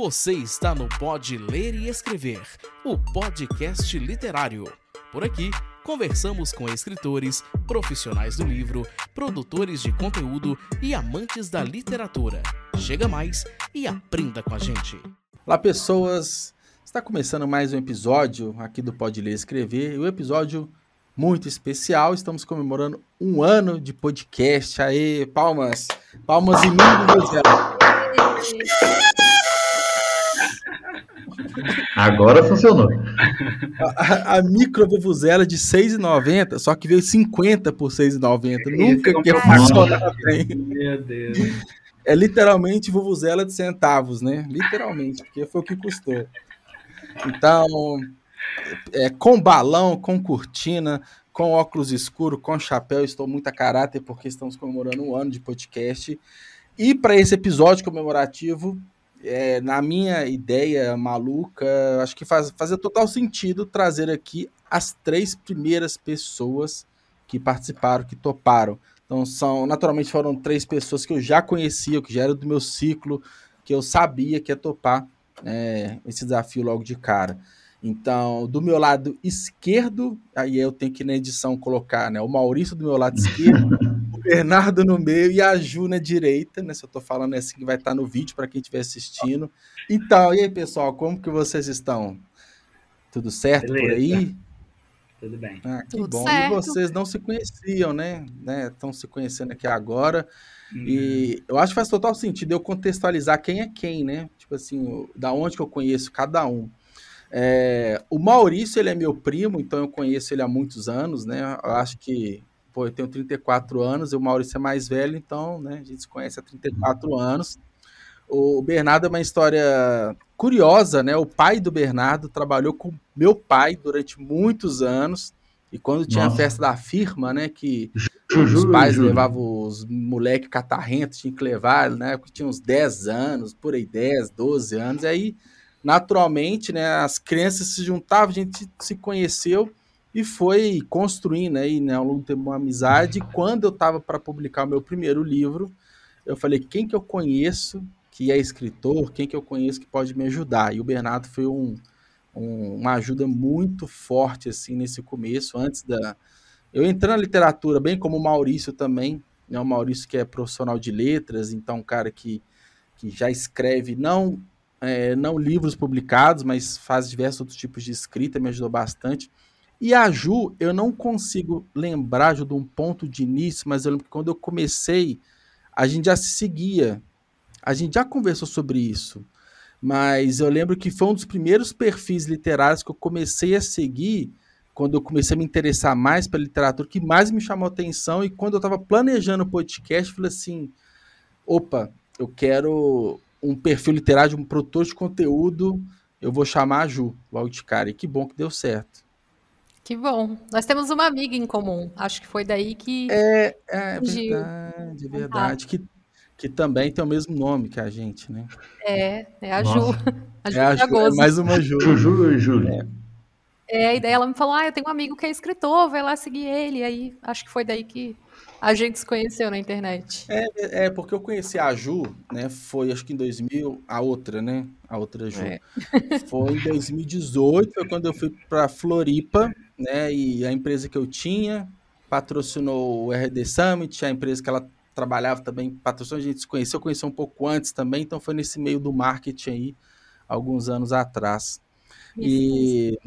Você está no Pode Ler e Escrever, o podcast literário. Por aqui, conversamos com escritores, profissionais do livro, produtores de conteúdo e amantes da literatura. Chega mais e aprenda com a gente. Olá, pessoas! Está começando mais um episódio aqui do Pode Ler e Escrever. O um episódio muito especial. Estamos comemorando um ano de podcast. Aê, palmas! Palmas em mim, José. Agora funcionou. A, a micro vuvuzela de 6,90, só que veio 50 por 6,90. Nunca que funcionar bem. Meu Deus. É literalmente vuvuzela de centavos, né? Literalmente, porque foi o que custou. Então, é, com balão, com cortina, com óculos escuros, com chapéu, estou muito a caráter porque estamos comemorando um ano de podcast. E para esse episódio comemorativo, é, na minha ideia maluca, acho que faz, fazia total sentido trazer aqui as três primeiras pessoas que participaram, que toparam. Então, são, naturalmente, foram três pessoas que eu já conhecia, que já era do meu ciclo, que eu sabia que ia topar é, esse desafio logo de cara. Então, do meu lado esquerdo, aí eu tenho que na edição colocar, né? O Maurício do meu lado esquerdo, Bernardo no meio e a Ju na direita, né? Se eu tô falando é assim que vai estar tá no vídeo para quem estiver assistindo. Então, e aí, pessoal, como que vocês estão? Tudo certo Beleza. por aí? Tudo bem. Ah, que Tudo bom. Certo. E vocês não se conheciam, né? Estão né? se conhecendo aqui agora. Uhum. E eu acho que faz total sentido eu contextualizar quem é quem, né? Tipo assim, da onde que eu conheço cada um. É, o Maurício, ele é meu primo, então eu conheço ele há muitos anos, né? Eu acho que, pô, eu tenho 34 anos, e o Maurício é mais velho, então, né, a gente se conhece há 34 anos. O Bernardo é uma história curiosa, né? O pai do Bernardo trabalhou com meu pai durante muitos anos, e quando tinha Nossa. a festa da firma, né, que os pais levavam os moleques catarrentos, tinha que levar, né, porque tinha uns 10 anos, por aí, 10, 12 anos, e aí naturalmente, né, as crianças se juntavam, a gente se conheceu e foi construindo aí, né, ao longo do tempo uma amizade. Quando eu estava para publicar o meu primeiro livro, eu falei, quem que eu conheço que é escritor, quem que eu conheço que pode me ajudar? E o Bernardo foi um, um, uma ajuda muito forte, assim, nesse começo, antes da... Eu entrando na literatura, bem como o Maurício também, né, o Maurício que é profissional de letras, então um cara que, que já escreve, não é, não livros publicados, mas faz diversos outros tipos de escrita, me ajudou bastante. E a Ju, eu não consigo lembrar, Ju, de um ponto de início, mas eu lembro que quando eu comecei, a gente já se seguia. A gente já conversou sobre isso. Mas eu lembro que foi um dos primeiros perfis literários que eu comecei a seguir quando eu comecei a me interessar mais pela literatura, que mais me chamou atenção. E quando eu estava planejando o podcast, eu falei assim: opa, eu quero um perfil literário, um produtor de conteúdo, eu vou chamar a Ju logo de cara. E que bom que deu certo. Que bom. Nós temos uma amiga em comum. Acho que foi daí que. É, é verdade, verdade. Que, que também tem o mesmo nome que a gente, né? É, é a Ju. A Ju é, a Ju, é mais uma Ju. Ju e Júlia. É. é, e daí ela me falou: Ah, eu tenho um amigo que é escritor, vai lá seguir ele. Aí acho que foi daí que a gente se conheceu na internet. É, é, porque eu conheci a Ju, né? Foi acho que em 2000, a outra, né? A outra Ju. É. Foi em 2018, foi quando eu fui para Floripa, né? E a empresa que eu tinha patrocinou o RD Summit, a empresa que ela trabalhava também patrocinou, a gente se conheceu, conheceu um pouco antes também, então foi nesse meio do marketing aí, alguns anos atrás. Isso, e.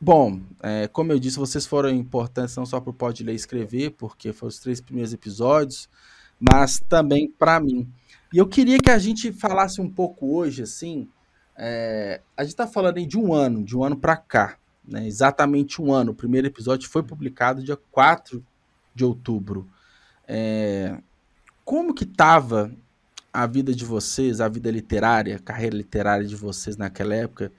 Bom, é, como eu disse, vocês foram importantes não só para o Pode Ler e Escrever, porque foram os três primeiros episódios, mas também para mim. E eu queria que a gente falasse um pouco hoje, assim, é, a gente está falando aí de um ano, de um ano para cá, né, exatamente um ano. O primeiro episódio foi publicado dia 4 de outubro. É, como que estava a vida de vocês, a vida literária, a carreira literária de vocês naquela época?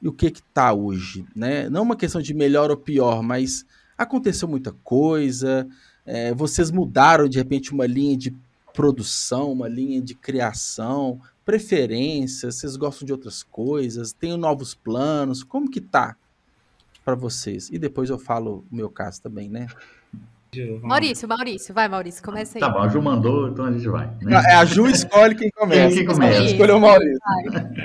e o que está hoje, né? Não uma questão de melhor ou pior, mas aconteceu muita coisa, é, vocês mudaram de repente uma linha de produção, uma linha de criação, preferências, vocês gostam de outras coisas, têm novos planos, como que tá para vocês? E depois eu falo o meu caso também, né? Maurício, Maurício, vai, Maurício, começa aí. Tá bom, a Ju mandou, então a gente vai. né? É a Ju escolhe quem começa. Quem começa? Escolheu o Maurício.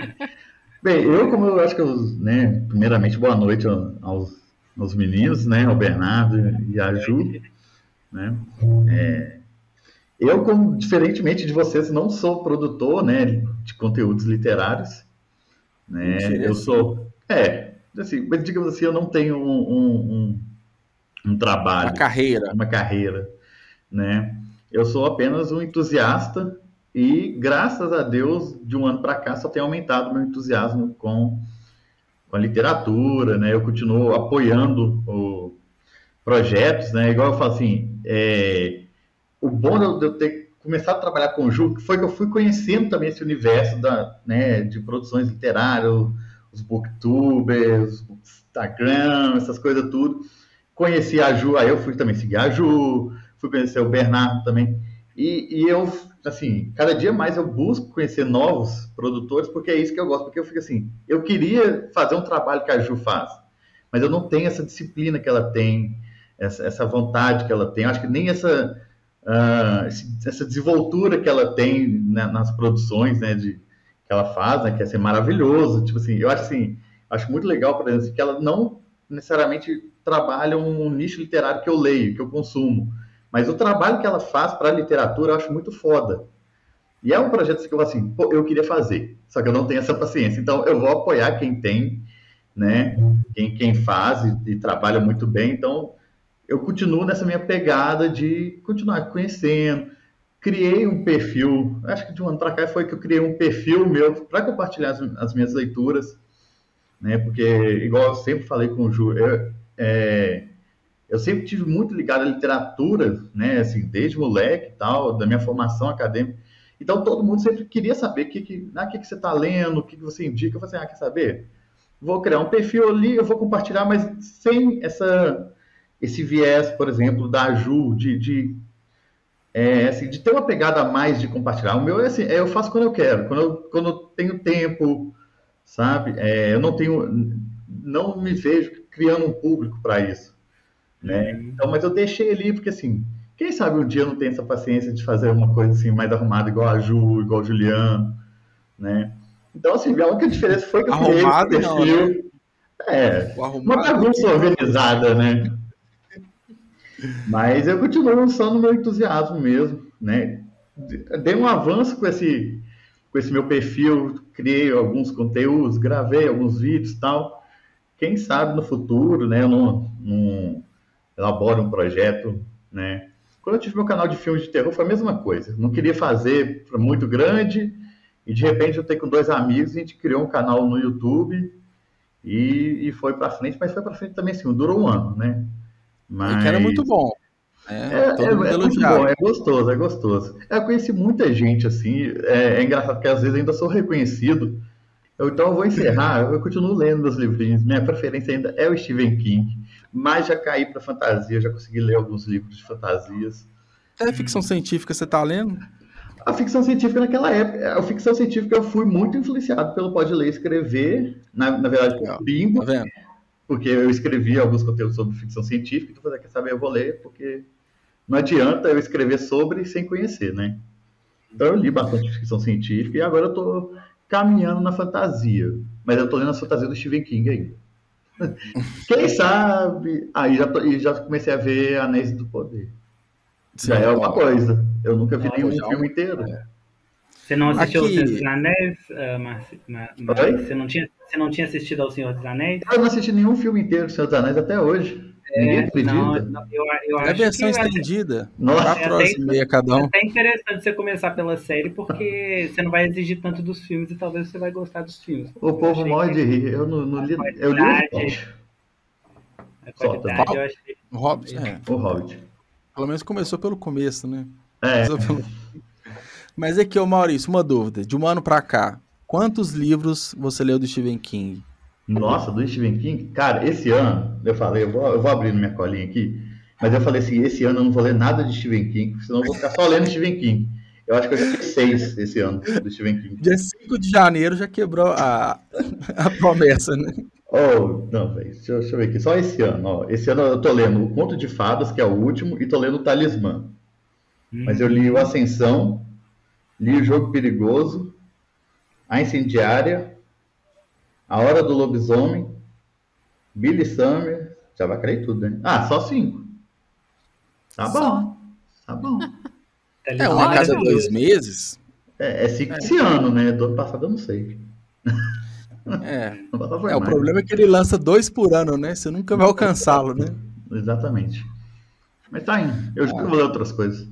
Bem, eu, como eu acho que eu, né, primeiramente, boa noite aos, aos meninos, né, ao Bernardo e à Ju, né, é, eu, como, diferentemente de vocês, não sou produtor, né, de conteúdos literários, né, eu sou, é, assim, mas digamos assim, eu não tenho um, um, um, trabalho, A carreira. uma carreira, né? Eu sou apenas um entusiasta e, graças a Deus, de um ano para cá só tem aumentado meu entusiasmo com, com a literatura, né? Eu continuo apoiando o, projetos, né? Igual eu falo assim, é, o bom de eu- de eu ter começado a trabalhar com o Ju foi que eu fui conhecendo também esse universo da, né, de produções literárias, os booktubers, Instagram, essas coisas tudo. Conheci a Ju, aí eu fui também seguir a Ju, fui conhecer o Bernardo também. E, e eu, assim, cada dia mais eu busco conhecer novos produtores, porque é isso que eu gosto, porque eu fico assim, eu queria fazer um trabalho que a Ju faz, mas eu não tenho essa disciplina que ela tem, essa, essa vontade que ela tem, eu acho que nem essa, esse- essa desenvoltura que ela tem né, nas produções, né, de, que ela faz, né, que é ser maravilhoso, tipo assim, eu acho assim, acho muito legal, por exemplo, que ela não necessariamente trabalha um nicho literário que eu leio, que eu consumo, mas o trabalho que ela faz para a literatura eu acho muito foda. E é um projeto que eu assim, pô, eu queria fazer, só que eu não tenho essa paciência. Então eu vou apoiar quem tem, né? Quem, quem faz e, e trabalha muito bem. Então eu continuo nessa minha pegada de continuar conhecendo. Criei um perfil, acho que de um ano para cá foi que eu criei um perfil meu para compartilhar as, as minhas leituras, né? Porque, igual eu sempre falei com o Ju, eu, é, eu sempre tive muito ligado à literatura, né? Assim, desde moleque e tal, da minha formação acadêmica. Então todo mundo sempre queria saber o que, que, ah, que, que você está lendo, o que, que você indica. Eu falei assim, ah, quer saber? Vou criar um perfil ali, eu vou compartilhar, mas sem essa, esse viés, por exemplo, da Ju, de, de, é, assim, de ter uma pegada a mais de compartilhar. O meu é assim, é, eu faço quando eu quero, quando eu, quando eu tenho tempo, sabe? É, eu não tenho, não me vejo criando um público para isso, né? Então, mas eu deixei ali porque assim, quem sabe um dia eu não tenho essa paciência de fazer uma coisa assim mais arrumada igual a Ju, igual o Juliano, né? Então, assim, a única diferença foi que eu criei esse Arrumado não, perfil. É, uma arrumado. bagunça organizada, né? Mas eu continuo no meu entusiasmo mesmo, né? Dei um avanço com esse, com esse meu perfil, criei alguns conteúdos, gravei alguns vídeos e tal. Quem sabe no futuro, né? Eu não, não elaboro um projeto, né? Quando eu tive meu canal de filmes de terror foi a mesma coisa. Não queria fazer muito grande e de repente eu tenho com dois amigos, a gente criou um canal no YouTube e, e foi para frente, mas foi para frente também assim, durou um ano, né? E que era muito bom. né? É, Todo é, mundo é muito bom, é gostoso, é gostoso. Eu conheci muita gente assim, é, é engraçado porque às vezes ainda sou reconhecido. Eu, então eu vou encerrar, eu continuo lendo meus livrinhos. Minha preferência ainda é o Stephen King, mas já caí para fantasia, já consegui ler alguns livros de fantasias. É ficção científica, você tá lendo? A ficção científica naquela época, a ficção científica eu fui muito influenciado pelo Pode Ler e Escrever, na, na verdade por Bimbo, Tá vendo? Porque eu escrevi alguns conteúdos sobre ficção científica, então você quer saber, eu vou ler, porque não adianta eu escrever sobre sem conhecer, né? Então eu li bastante ficção científica e agora eu tô caminhando na fantasia, mas eu tô lendo a fantasia do Stephen King ainda. Quem sabe? Aí já, tô- já comecei a ver Anéis do Poder. Já é alguma coisa. Eu nunca vi Não, nenhum já- filme inteiro. Você não assistiu Aqui- ao Senhor dos Anéis, uh, Ma- Oi? Você não, tinha, você não tinha assistido ao Senhor dos Anéis? Eu não assisti nenhum filme inteiro do Senhor dos Anéis até hoje. Ninguém acredita. Não, não, eu, eu É a versão ser- estendida. Nossa, Quatro é horas até- e meia cada é um. até interessante você começar pela série, porque você não vai exigir tanto dos filmes e talvez você vai gostar dos filmes. o povo morre de rir. Eu não, não li. Eu li o qualidade- Hobbit. A qualidade Solta. eu achei. O Hobbit, é. O Hobbit. Pelo menos começou pelo começo, né? É. Começou pelo- Mas aqui, ô Maurício, uma dúvida. De um ano pra cá, quantos livros você leu do Stephen King? Nossa, do Stephen King. Cara, esse ano, eu falei, eu vou, eu vou abrir minha colinha aqui, mas eu falei assim, esse ano eu não vou ler nada de Stephen King, senão eu vou ficar só lendo Stephen King. Eu acho que eu já fiz seis esse ano do Stephen King. Dia 5 de janeiro já quebrou a, a promessa, né? Oh, não, velho. Deixa, eu- deixa eu ver aqui. Só esse ano, ó. Esse ano eu tô lendo o Conto de Fadas, que é o último, e tô lendo o Talismã. Mas eu li o Ascensão, li o Jogo Perigoso, A Incendiária, A Hora do Lobisomem, Billy Summer. Já vai cair tudo, né? Ah, só cinco. Tá bom. Só. Tá bom. É, uma a cada dois meses. É, é cinco esse ano, né? Do ano passado eu não sei. É. É, o problema é que ele lança dois por ano, né? Você nunca vai alcançá-lo, né? Exatamente. Mas tá indo. Eu juro que eu vou ler outras coisas.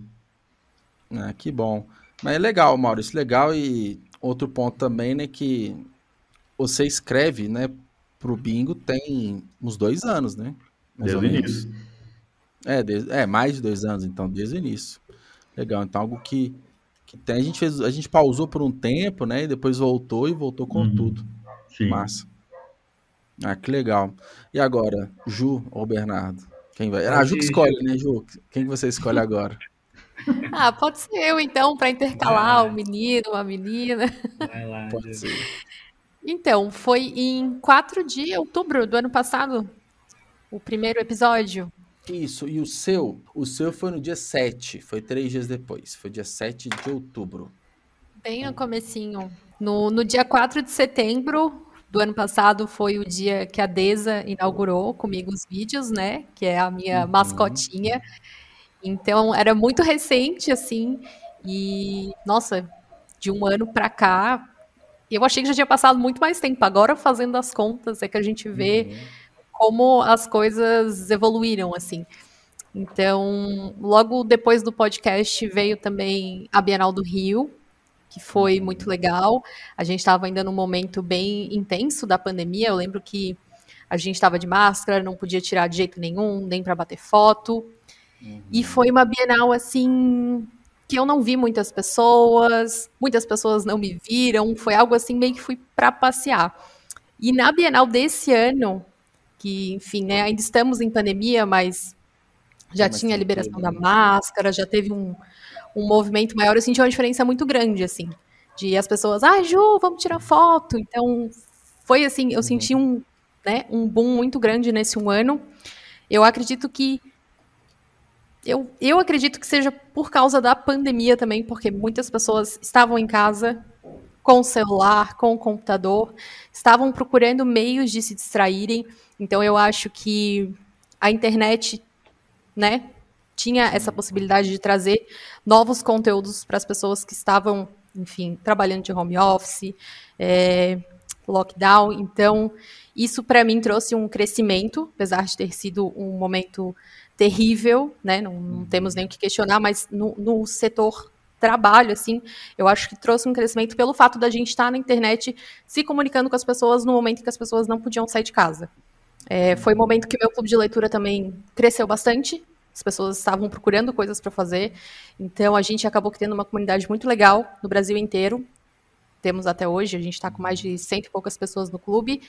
Ah, que bom. Mas é legal, Maurício, legal. E outro ponto também, né, que você escreve, né, pro bingo tem uns dois anos, né? Mais Desde ou o menos. início. É, desde- é, mais de dois anos, então, desde o início. Legal, então algo que, que tem. A gente fez, a gente pausou por um tempo, né? E depois voltou e voltou com Uhum. tudo. Sim. Massa. Ah, que legal. E agora, Ju ou Bernardo? Quem vai? Ah, a Ju que escolhe, né, Ju? Quem que você escolhe agora? Ah, pode ser eu então, para intercalar um menino, uma menina. Vai lá. Pode ser. Então, foi em 4 de outubro do ano passado, o primeiro episódio. Isso, e o seu? O seu foi no dia 7, foi três dias depois. Foi dia 7 de outubro. Bem no comecinho. No, no dia 4 de setembro do ano passado foi o dia que a Deza inaugurou comigo os vídeos, né? Que é a minha Uhum. mascotinha. Então, era muito recente, assim. E, nossa, de um ano pra cá, eu achei que já tinha passado muito mais tempo. Agora, fazendo as contas, é que a gente vê Uhum. como as coisas evoluíram, assim. Então, logo depois do podcast veio também a Bienal do Rio, que foi muito legal. A gente estava ainda num momento bem intenso da pandemia. Eu lembro que a gente estava de máscara, não podia tirar de jeito nenhum, nem para bater foto. E foi uma Bienal assim que eu não vi muitas pessoas, muitas pessoas não me viram. Foi algo assim meio que fui para passear. E na Bienal desse ano, que enfim, né, ainda estamos em pandemia, mas já mais tinha a liberação da tranquilo, máscara, já teve um, um movimento maior. Eu senti uma diferença muito grande, assim, de as pessoas, ah, Ju, vamos tirar foto. Então, foi assim, eu senti um, né, um boom muito grande nesse um ano. Eu acredito que eu, eu acredito que seja por causa da pandemia também, porque muitas pessoas estavam em casa com o celular, com o computador, estavam procurando meios de se distraírem. Então eu acho que a internet, né, tinha essa possibilidade de trazer novos conteúdos para as pessoas que estavam, enfim, trabalhando de home office, é, lockdown. Então isso para mim trouxe um crescimento, apesar de ter sido um momento terrível, né? Não, não temos nem o que questionar, mas no, no setor trabalho, assim, eu acho que trouxe um crescimento pelo fato da gente estar na internet se comunicando com as pessoas no momento em que as pessoas não podiam sair de casa. É, foi um momento que meu clube de leitura também cresceu bastante. As pessoas estavam procurando coisas para fazer. Então a gente acabou tendo uma comunidade muito legal no Brasil inteiro. Temos até hoje, a gente está com mais de cento e poucas pessoas no clube.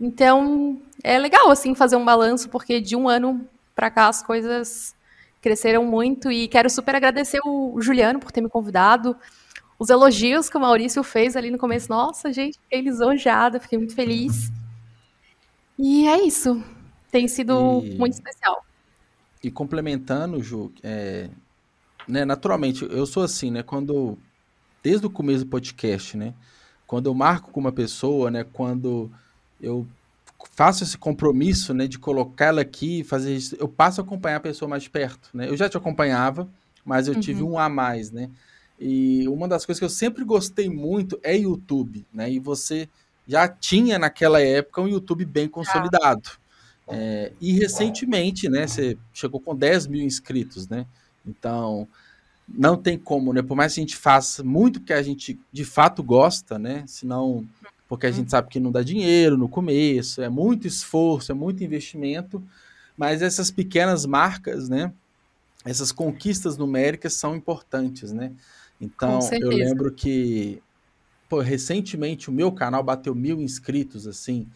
Então é legal assim fazer um balanço, porque de um ano para cá as coisas cresceram muito e quero super agradecer o Juliano por ter me convidado. Os elogios que o Maurício fez ali no começo, nossa, gente, fiquei lisonjeada, fiquei muito feliz. E é isso. Tem sido E- muito especial. E complementando, Ju, é, né, naturalmente, eu sou assim, né? Quando. Desde o começo do podcast, né? Quando eu marco com uma pessoa, né? Quando eu faço esse compromisso, né? De colocá-la aqui, fazer isso, eu passo a acompanhar a pessoa mais de perto, né? Eu já te acompanhava, mas eu tive um a mais, né? E uma das coisas que eu sempre gostei muito é YouTube, né? E você já tinha naquela época um YouTube bem consolidado. É, e recentemente, né, você chegou com 10 mil inscritos, né? Então, não tem como, né? Por mais que a gente faça muito porque a gente de fato gosta, né? Senão, porque a gente sabe que não dá dinheiro no começo, é muito esforço, é muito investimento, mas essas pequenas marcas, né? Essas conquistas numéricas são importantes, né? Então, eu lembro que, pô, recentemente o meu canal bateu mil inscritos, assim,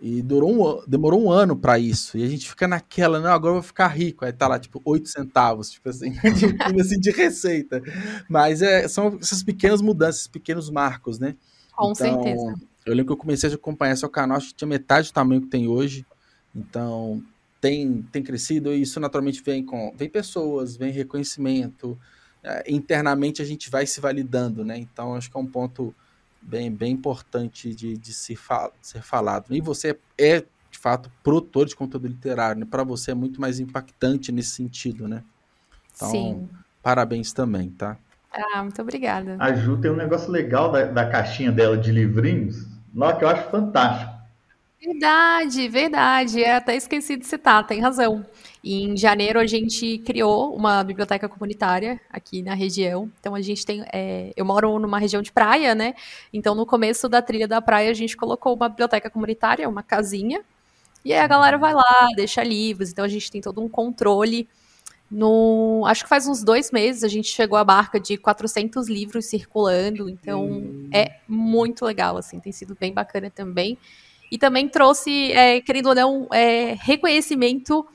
e durou um, demorou um ano pra isso. E a gente fica naquela, não, agora eu vou ficar rico. Aí tá lá, tipo, 8 centavos, tipo assim, de, assim, de receita. Mas é, são essas pequenas mudanças, esses pequenos marcos, né? Com Então, certeza. eu lembro que eu comecei a acompanhar seu canal, acho que tinha metade do tamanho que tem hoje. Então, tem, tem crescido e isso naturalmente vem com vem pessoas, vem reconhecimento. É, internamente a gente vai se validando, né? Então, acho que é um ponto bem, bem importante de, de se fal ser falado. E você é, de fato, produtor de conteúdo literário, né? Para você é muito mais impactante nesse sentido, né? Então, Sim. parabéns também, tá? Ah, muito obrigada. A Ju tem um negócio legal da, da caixinha dela de livrinhos, lá que eu acho fantástico. Verdade, verdade. É, até esqueci de citar, tem razão. em janeiro a gente criou uma biblioteca comunitária aqui na região. Então a gente tem. É, eu moro numa região de praia, né? Então no começo da trilha da praia a gente colocou uma biblioteca comunitária, uma casinha. E aí a galera vai lá, deixa livros. Então a gente tem todo um controle no, acho que faz uns dois meses a gente chegou à marca de 400 livros circulando, então hum. é muito legal, assim, tem sido bem bacana também. E também trouxe, é, querendo ou não, é, reconhecimento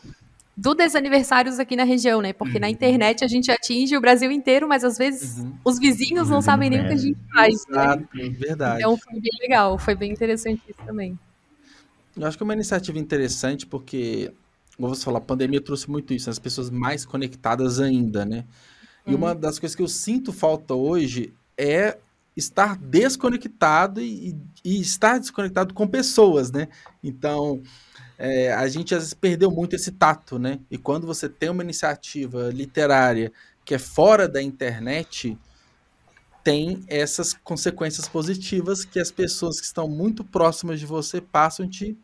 do desaniversários aqui na região, né? Porque uhum. na internet a gente atinge o Brasil inteiro, mas às vezes uhum. os vizinhos não sabem nem o que a gente faz. Né? Exato, né? verdade. Então foi bem legal, foi bem interessante isso também. Eu acho que é uma iniciativa interessante porque como você falou, a pandemia trouxe muito isso, as pessoas mais conectadas ainda, né? E uhum. uma das coisas que eu sinto falta hoje é estar desconectado e, e estar desconectado com pessoas, né? Então, é, a gente às vezes perdeu muito esse tato, né? E quando você tem uma iniciativa literária que é fora da internet, tem essas consequências positivas que as pessoas que estão muito próximas de você passam a te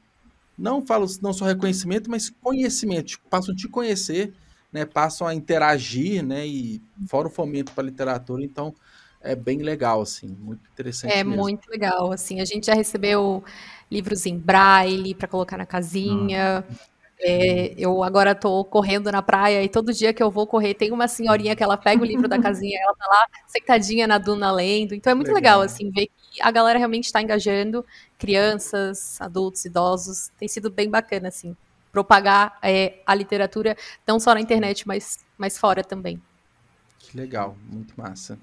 não falo não só reconhecimento, mas conhecimento, passam a te conhecer, né, passam a interagir, né, e fora o fomento para a literatura, então é bem legal, assim, muito interessante É mesmo. muito legal, assim, a gente já recebeu livros em braille para colocar na casinha, ah. É, eu agora estou correndo na praia e todo dia que eu vou correr tem uma senhorinha que ela pega o livro da casinha, ela tá lá sentadinha na duna lendo. Então é muito legal, legal assim ver que a galera realmente está engajando, crianças, adultos, idosos. Tem sido bem bacana assim propagar é, a literatura não só na internet, mas, mas fora também. Que legal, muito massa.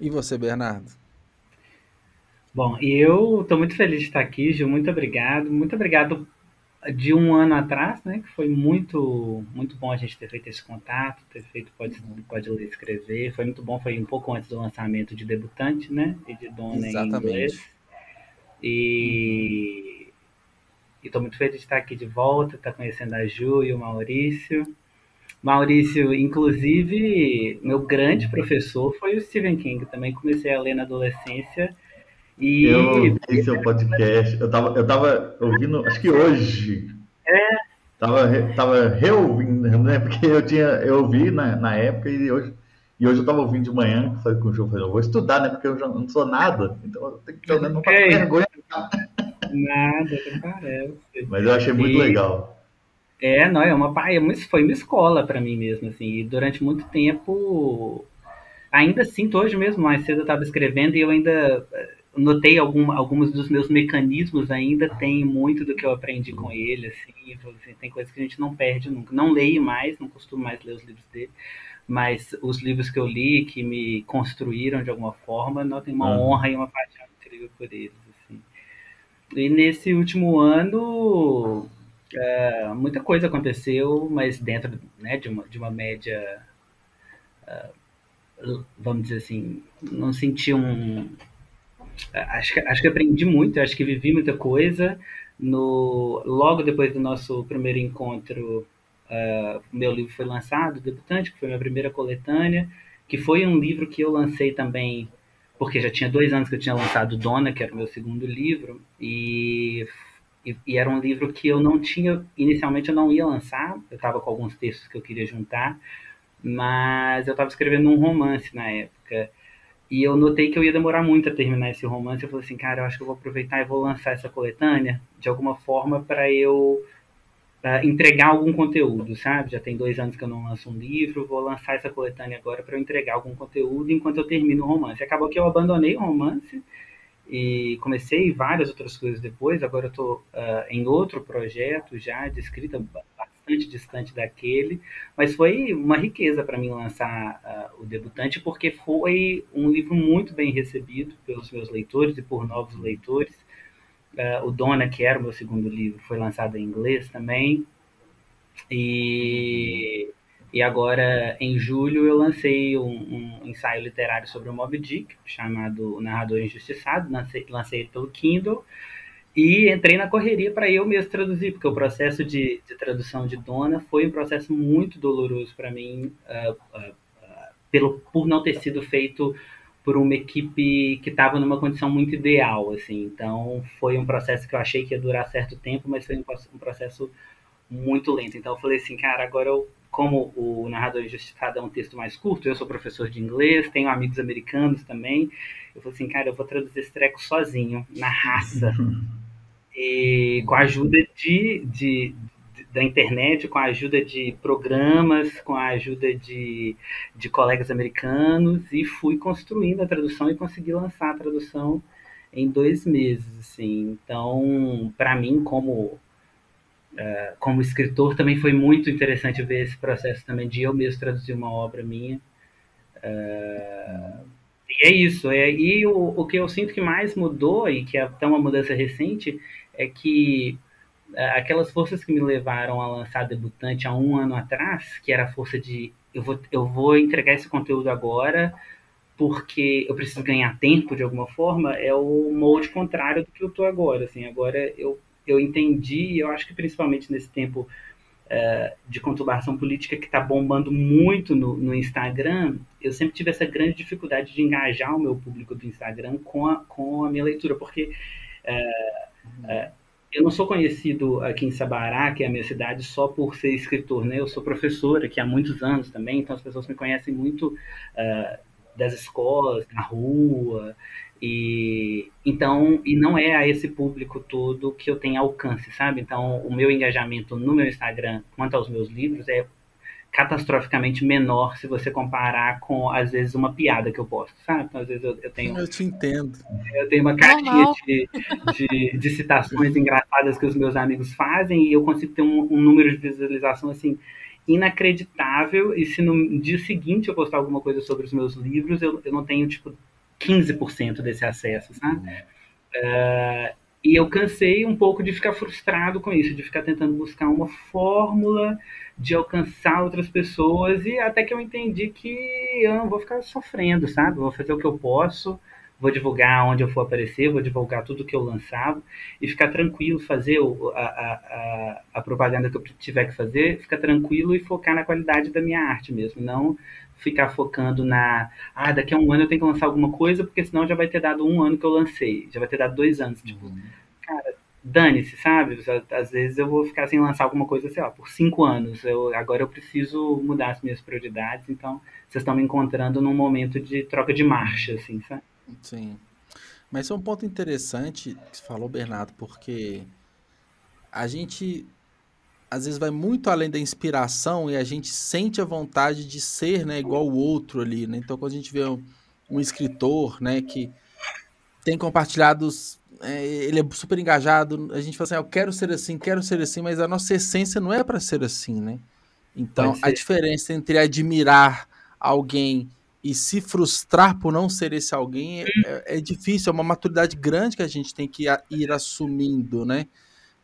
E você, Bernardo? Bom, eu estou muito feliz de estar aqui, Gil. Muito obrigado. Muito obrigado de um ano atrás, né, que foi muito muito bom a gente ter feito esse contato, ter feito pode pode ler escrever, foi muito bom, foi um pouco antes do lançamento de debutante, né, e de dona Exatamente. em inglês. E estou muito feliz de estar aqui de volta, estar tá conhecendo a Ju e o Maurício. Maurício, inclusive, meu grande professor foi o Stephen King. Também comecei a ler na adolescência e... Eu ouvi seu podcast. Eu tava, eu tava ouvindo, acho que hoje. É. Tava, tava reouvindo, né? Porque eu tinha, eu ouvi na, na época e hoje, e hoje eu tava ouvindo de manhã, falei com o João, falei, eu vou estudar, né? Porque eu já não sou nada. Então eu tenho que pelo menos não passar vergonha. Nada, não parece. Mas eu achei muito e... legal. É, não, é uma, é foi uma escola para mim mesmo, assim, e durante muito tempo, ainda sinto hoje mesmo, mais cedo eu estava escrevendo e eu ainda notei algum, alguns dos meus mecanismos ainda tem muito do que eu aprendi com ele, assim, tem coisas que a gente não perde nunca. Não leio mais, não costumo mais ler os livros dele, mas os livros que eu li, que me construíram de alguma forma, não tem uma honra e uma paixão incrível por eles, assim. E nesse último ano, é, muita coisa aconteceu, mas dentro né, de, uma, de uma média, uh, vamos dizer assim, não senti um acho que, acho que aprendi muito, acho que vivi muita coisa. No, logo depois do nosso primeiro encontro, uh, meu livro foi lançado, Debutante, que foi minha primeira coletânea, que foi um livro que eu lancei também, porque já tinha dois anos que eu tinha lançado Dona, que era o meu segundo livro, e, e, e era um livro que eu não tinha, inicialmente eu não ia lançar, eu estava com alguns textos que eu queria juntar, mas eu estava escrevendo um romance na época. E eu notei que eu ia demorar muito a terminar esse romance. Eu falei assim, cara, eu acho que eu vou aproveitar e vou lançar essa coletânea de alguma forma para eu entregar algum conteúdo, sabe? Já tem dois anos que eu não lanço um livro, vou lançar essa coletânea agora para eu entregar algum conteúdo enquanto eu termino o romance. Acabou que eu abandonei o romance e comecei várias outras coisas depois. Agora eu estou uh, em outro projeto já de escrita bastante distante daquele, mas foi uma riqueza para mim lançar uh, o Debutante, porque foi um livro muito bem recebido pelos meus leitores e por novos leitores. Uh, o Dona, que era o meu segundo livro, foi lançado em inglês também. E, e agora, em julho, eu lancei um, um ensaio literário sobre o Moby Dick, chamado O Narrador Injustiçado. Lancei, lancei pelo Kindle. E entrei na correria para eu mesmo traduzir, porque o processo de, de, tradução de Dona foi um processo muito doloroso para mim, uh, uh, pelo, por não ter sido feito por uma equipe que estava numa condição muito ideal, assim. Então, foi um processo que eu achei que ia durar certo tempo, mas foi um processo muito lento. Então, eu falei assim, cara, agora eu, como o narrador injustiçado é um texto mais curto, eu sou professor de inglês, tenho amigos americanos também, eu falei assim, cara, eu vou traduzir esse treco sozinho, na raça. e com a ajuda de, de, da internet, com a ajuda de programas, com a ajuda de, de colegas americanos, e fui construindo a tradução e consegui lançar a tradução em dois meses. Assim. Então, para mim, como Uh, como escritor também foi muito interessante ver esse processo também de eu mesmo traduzir uma obra minha uh, e é isso é, e o, o que eu sinto que mais mudou e que é até uma mudança recente é que é, aquelas forças que me levaram a lançar debutante há um ano atrás, que era a força de eu vou, eu vou entregar esse conteúdo agora porque eu preciso ganhar tempo de alguma forma, é o molde contrário do que eu tô agora. Assim, agora eu, eu entendi, e eu acho que principalmente nesse tempo uh, de conturbação política que está bombando muito no, no Instagram, eu sempre tive essa grande dificuldade de engajar o meu público do Instagram com a, com a minha leitura, porque uh, uh, eu não sou conhecido aqui em Sabará, que é a minha cidade, só por ser escritor, né? Eu sou professor aqui há muitos anos também, então as pessoas me conhecem muito das escolas, na rua, e então e não é a esse público todo que eu tenho alcance, sabe? Então o meu engajamento no meu Instagram quanto aos meus livros é catastroficamente menor se você comparar com, às vezes, uma piada que eu posto, sabe? Então, às vezes eu, eu tenho. Eu te entendo. Eu tenho uma caixinha de, de, de, citações engraçadas que os meus amigos fazem e eu consigo ter um, um número de visualização assim inacreditável. E se no dia seguinte eu postar alguma coisa sobre os meus livros, eu, eu não tenho, tipo, 15% desse acesso, sabe? Uh, e eu cansei um pouco de ficar frustrado com isso, de ficar tentando buscar uma fórmula de alcançar outras pessoas e até que eu entendi que eu não vou ficar sofrendo, sabe? Vou fazer o que eu posso, vou divulgar onde eu for aparecer, vou divulgar tudo que eu lançava e ficar tranquilo, fazer a, a, a, propaganda que eu tiver que fazer, ficar tranquilo e focar na qualidade da minha arte mesmo, não ficar focando na, ah, daqui a um ano eu tenho que lançar alguma coisa, porque senão já vai ter dado um ano que eu lancei, já vai ter dado dois anos, tipo, uhum. cara, dane-se, sabe? Às vezes eu vou ficar sem lançar alguma coisa, sei lá, por cinco anos. Eu, agora eu preciso mudar as minhas prioridades, então vocês estão me encontrando num momento de troca de marcha, assim, sabe? Sim. Mas é um ponto interessante que você falou, Bernardo, porque a gente às vezes vai muito além da inspiração e a gente sente a vontade de ser, né, igual o outro ali, né? Então quando a gente vê um, um escritor, né, que tem compartilhado é, ele é super engajado. A gente fala assim, ah, eu quero ser assim, quero ser assim, mas a nossa essência não é para ser assim, né? Então, a diferença entre admirar alguém e se frustrar por não ser esse alguém é, é, é, difícil, é uma maturidade grande que a gente tem que ir assumindo, né?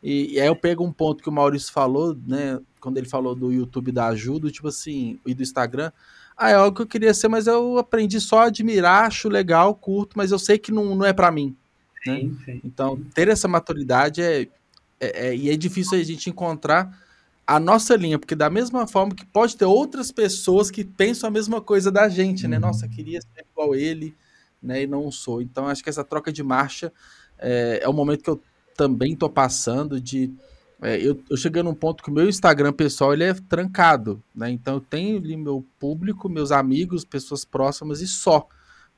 E, e, aí eu pego um ponto que o Maurício falou, né? Quando ele falou do YouTube da ajuda, tipo assim, e do Instagram. Ah, é algo que eu queria ser, mas eu aprendi só a admirar, acho legal, curto, mas eu sei que não, não é para mim. Né? Sim, sim. Então, ter essa maturidade é, é, é, e é difícil a gente encontrar a nossa linha, porque da mesma forma que pode ter outras pessoas que pensam a mesma coisa da gente, né? Nossa, queria ser igual ele, né? E não sou. Então, acho que essa troca de marcha é, é o momento que eu também estou passando de é, eu, eu cheguei num ponto que o meu Instagram pessoal ele é trancado, né? Então eu tenho ali meu público, meus amigos, pessoas próximas e só.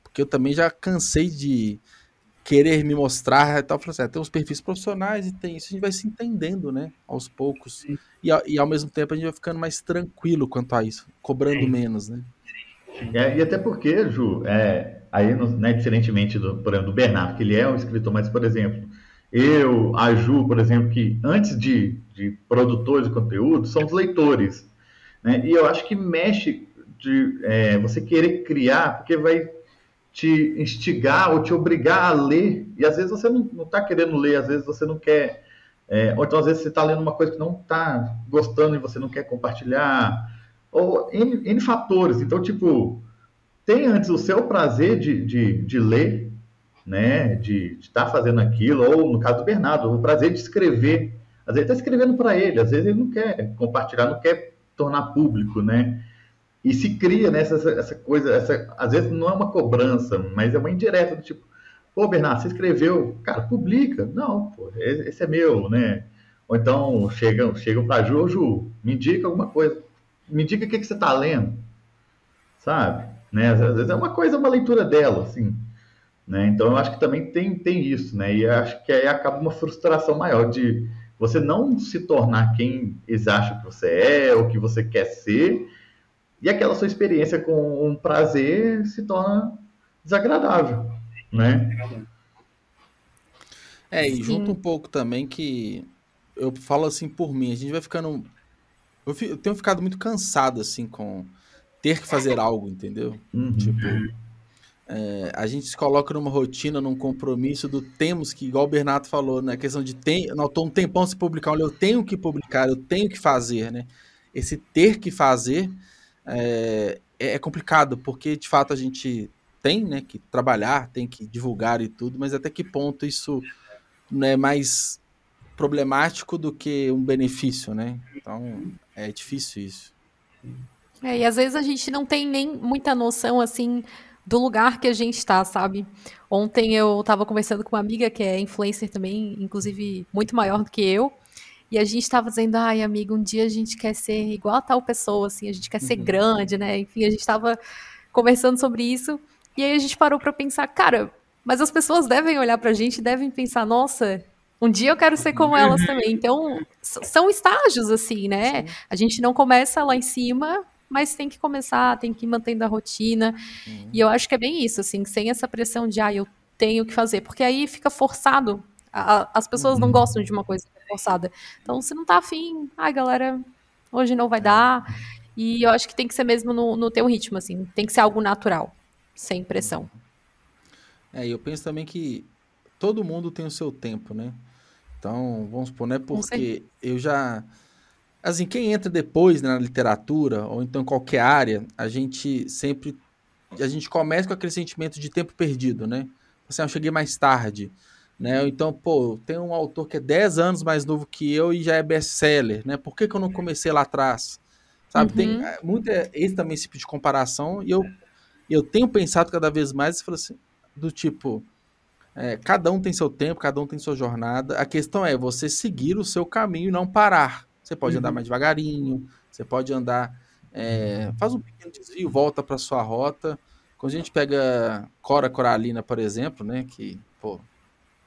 Porque eu também já cansei de querer me mostrar e tal. Falei assim, ah, tem os perfis profissionais e tem isso, a gente vai se entendendo, né? Aos poucos. E, e, ao mesmo tempo a gente vai ficando mais tranquilo quanto a isso, cobrando Sim. menos, né? É, e até porque, Ju, é, aí, né, diferentemente do, por exemplo, do Bernardo, que ele é um escritor, mas, por exemplo, eu, a Ju, por exemplo, que antes de, de produtores de conteúdo, somos leitores. Né? E eu acho que mexe de é, você querer criar, porque vai te instigar ou te obrigar a ler, e às vezes você não está querendo ler, às vezes você não quer, é, ou então às vezes você está lendo uma coisa que não está gostando e você não quer compartilhar, ou N, N fatores. Então, tipo, tem antes o seu prazer de, de, de ler, né, de estar tá fazendo aquilo, ou no caso do Bernardo, o prazer de escrever. Às vezes está escrevendo para ele, às vezes ele não quer compartilhar, não quer tornar público, né? E se cria né, essa, coisa, essa, às vezes não é uma cobrança, mas é uma indireta do tipo, pô, Bernardo, você escreveu, cara, publica. Não, pô, esse é meu, né? Ou então chegam, chegam para Ju, Ju, me indica alguma coisa. Me diga o que, que você está lendo, sabe? Né? Às vezes é uma coisa, uma leitura dela, assim. Né? Então eu acho que também tem, tem isso, né? E acho que aí acaba uma frustração maior de você não se tornar quem eles acham que você é, ou que você quer ser, e aquela sua experiência com um prazer se torna desagradável, né? É, e junto um pouco também que eu falo assim por mim, a gente vai ficando. Eu, fico, eu tenho ficado muito cansado assim com ter que fazer algo, entendeu? Uhum. Tipo, é, a gente se coloca numa rotina, num compromisso do temos que, igual o Bernardo falou, né? A questão de tem, não um tempão se publicar, eu tenho que publicar, eu tenho que fazer, né? Esse ter que fazer é, é, é complicado, porque de fato a gente tem né, que trabalhar, tem que divulgar e tudo, mas até que ponto isso não é mais problemático do que um benefício, né? Então é difícil isso. É, e às vezes a gente não tem nem muita noção assim do lugar que a gente está, sabe? Ontem eu estava conversando com uma amiga que é influencer também, inclusive muito maior do que eu, e a gente estava dizendo, ai, amigo, um dia a gente quer ser igual a tal pessoa, assim, a gente quer ser uhum. grande, né? Enfim, a gente estava conversando sobre isso. E aí a gente parou para pensar, cara, mas as pessoas devem olhar para a gente, devem pensar, nossa, um dia eu quero ser como elas uhum. também. Então, são estágios, assim, né? Sim. A gente não começa lá em cima, mas tem que começar, tem que ir mantendo a rotina. Uhum. E eu acho que é bem isso, assim, sem essa pressão de, ah, eu tenho que fazer, porque aí fica forçado. A, as pessoas uhum. não gostam de uma coisa forçada. Então, se não tá afim, ai, galera, hoje não vai dar. E eu acho que tem que ser mesmo no, no teu ritmo, assim. Tem que ser algo natural, sem pressão. É, e eu penso também que todo mundo tem o seu tempo, né? Então, vamos supor, não é porque eu já. Assim, quem entra depois né, na literatura, ou então em qualquer área, a gente sempre. A gente começa com aquele sentimento de tempo perdido, né? Assim, eu cheguei mais tarde. Né? Então, pô, tem um autor que é 10 anos mais novo que eu e já é best-seller, né? Por que, que eu não comecei lá atrás? Sabe, uhum. tem é, muito é, esse também esse tipo de comparação e eu, eu tenho pensado cada vez mais assim, do tipo, é, cada um tem seu tempo, cada um tem sua jornada. A questão é você seguir o seu caminho e não parar. Você pode uhum. andar mais devagarinho, você pode andar, é, faz um pequeno desvio, volta para sua rota. Quando a gente pega Cora Coralina, por exemplo, né, que, pô,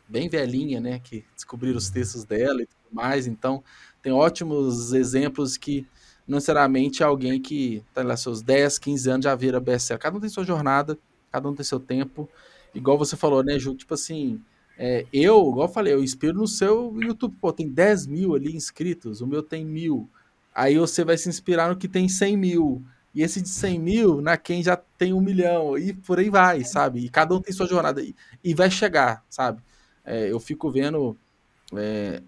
bem velhinha, né, que descobriram os textos dela e tudo mais. Então, tem ótimos exemplos que não necessariamente alguém que está lá seus 10, 15 anos já vira best-seller. Cada um tem sua jornada, cada um tem seu tempo. Igual você falou, né, Ju? Tipo assim, é, eu, igual eu falei, eu inspiro no seu YouTube. Pô, tem 10 mil ali inscritos, o meu tem mil. Aí você vai se inspirar no que tem 100 mil. E esse de 100 mil, na quem já tem um milhão. E por aí vai, sabe? E cada um tem sua jornada. E, e vai chegar, sabe? é, eu fico vendo é,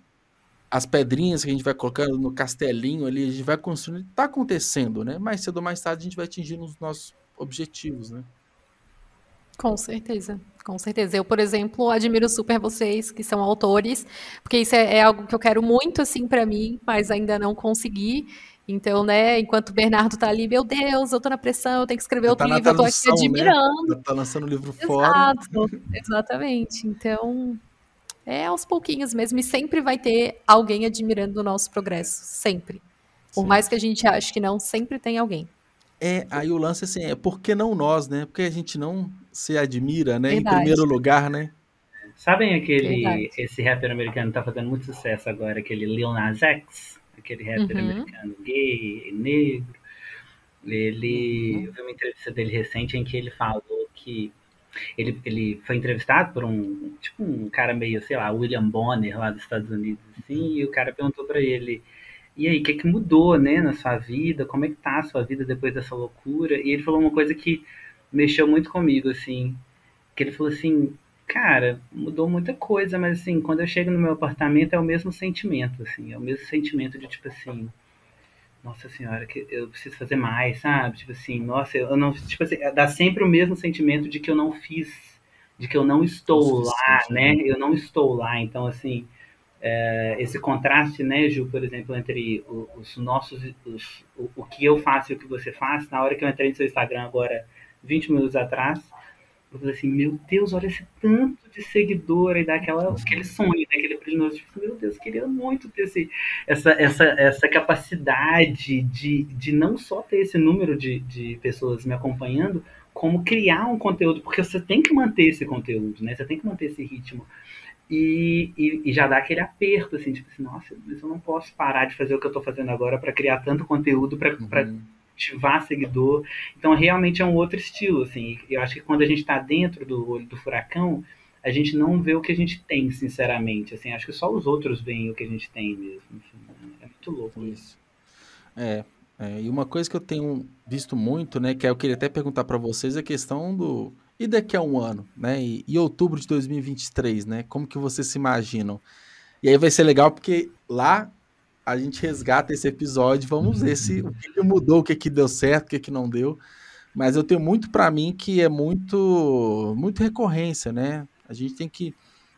as pedrinhas que a gente vai colocando no castelinho ali, a gente vai construindo, está acontecendo, né? Mais cedo ou mais tarde a gente vai atingindo os nossos objetivos, né? Com certeza, com certeza. Eu, por exemplo, admiro super vocês que são autores, porque isso é, é algo que eu quero muito assim para mim, mas ainda não consegui. Então, né, enquanto o Bernardo tá ali, meu Deus, eu tô na pressão, eu tenho que escrever outro tá livro, eu tô aqui né? admirando. Né? Tá lançando o livro Exato, fora. Exatamente. Então, é aos pouquinhos mesmo, e sempre vai ter alguém admirando o nosso progresso, sempre. Por Sim. mais que a gente ache que não, sempre tem alguém. É, aí o lance assim, é por que não nós, né? Porque a gente não se admira, né? Verdade. Em primeiro lugar, né? Sabem aquele, Verdade. esse rapper americano tá fazendo muito sucesso agora, aquele Lil Nas X, aquele rapper uhum. americano gay, negro. Ele, uhum. eu vi uma entrevista dele recente em que ele falou que ele, ele foi entrevistado por um, tipo, um cara meio, sei lá, William Bonner lá dos Estados Unidos, assim, e o cara perguntou para ele, e aí, o que, que mudou, né, na sua vida? Como é que tá a sua vida depois dessa loucura? E ele falou uma coisa que mexeu muito comigo, assim, que ele falou assim, cara, mudou muita coisa, mas assim, quando eu chego no meu apartamento é o mesmo sentimento, assim, é o mesmo sentimento de tipo assim, nossa senhora, que eu preciso fazer mais, sabe? Tipo assim, nossa, eu não, tipo assim, dá sempre o mesmo sentimento de que eu não fiz, de que eu não estou lá, né? né? Eu não estou lá, então assim, é, esse contraste, né, Ju, por exemplo, entre os nossos, os, o, o que eu faço e o que você faz, na hora que eu entrei no seu Instagram agora, 20 minutos atrás, eu falei assim, meu Deus, olha esse tanto de seguidor e daquela, aquele sonho, né, aquele brilhoso, tipo, meu Deus, queria muito ter esse, essa, essa, essa capacidade de, de não só ter esse número de, de pessoas me acompanhando, como criar um conteúdo, porque você tem que manter esse conteúdo, né, você tem que manter esse ritmo. E, e, e, já dá aquele aperto, assim, tipo assim, nossa, mas eu não posso parar de fazer o que eu estou fazendo agora para criar tanto conteúdo, para uhum ativar seguidor. Então, realmente é um outro estilo, assim. Eu acho que quando a gente está dentro do olho do furacão, a gente não vê o que a gente tem, sinceramente. Assim, acho que só os outros veem o que a gente tem mesmo. Enfim, é muito louco isso. É, é, e uma coisa que eu tenho visto muito, né, que eu queria até perguntar para vocês, é a questão do e daqui a um ano, né, e, e outubro de 2023, né, como que vocês se imaginam? E aí vai ser legal porque lá a gente resgata esse episódio, vamos ver se o que, que mudou, o que, que deu certo, o que, que não deu. Mas eu tenho muito para mim que é muito, muito recorrência, né? A gente tem que.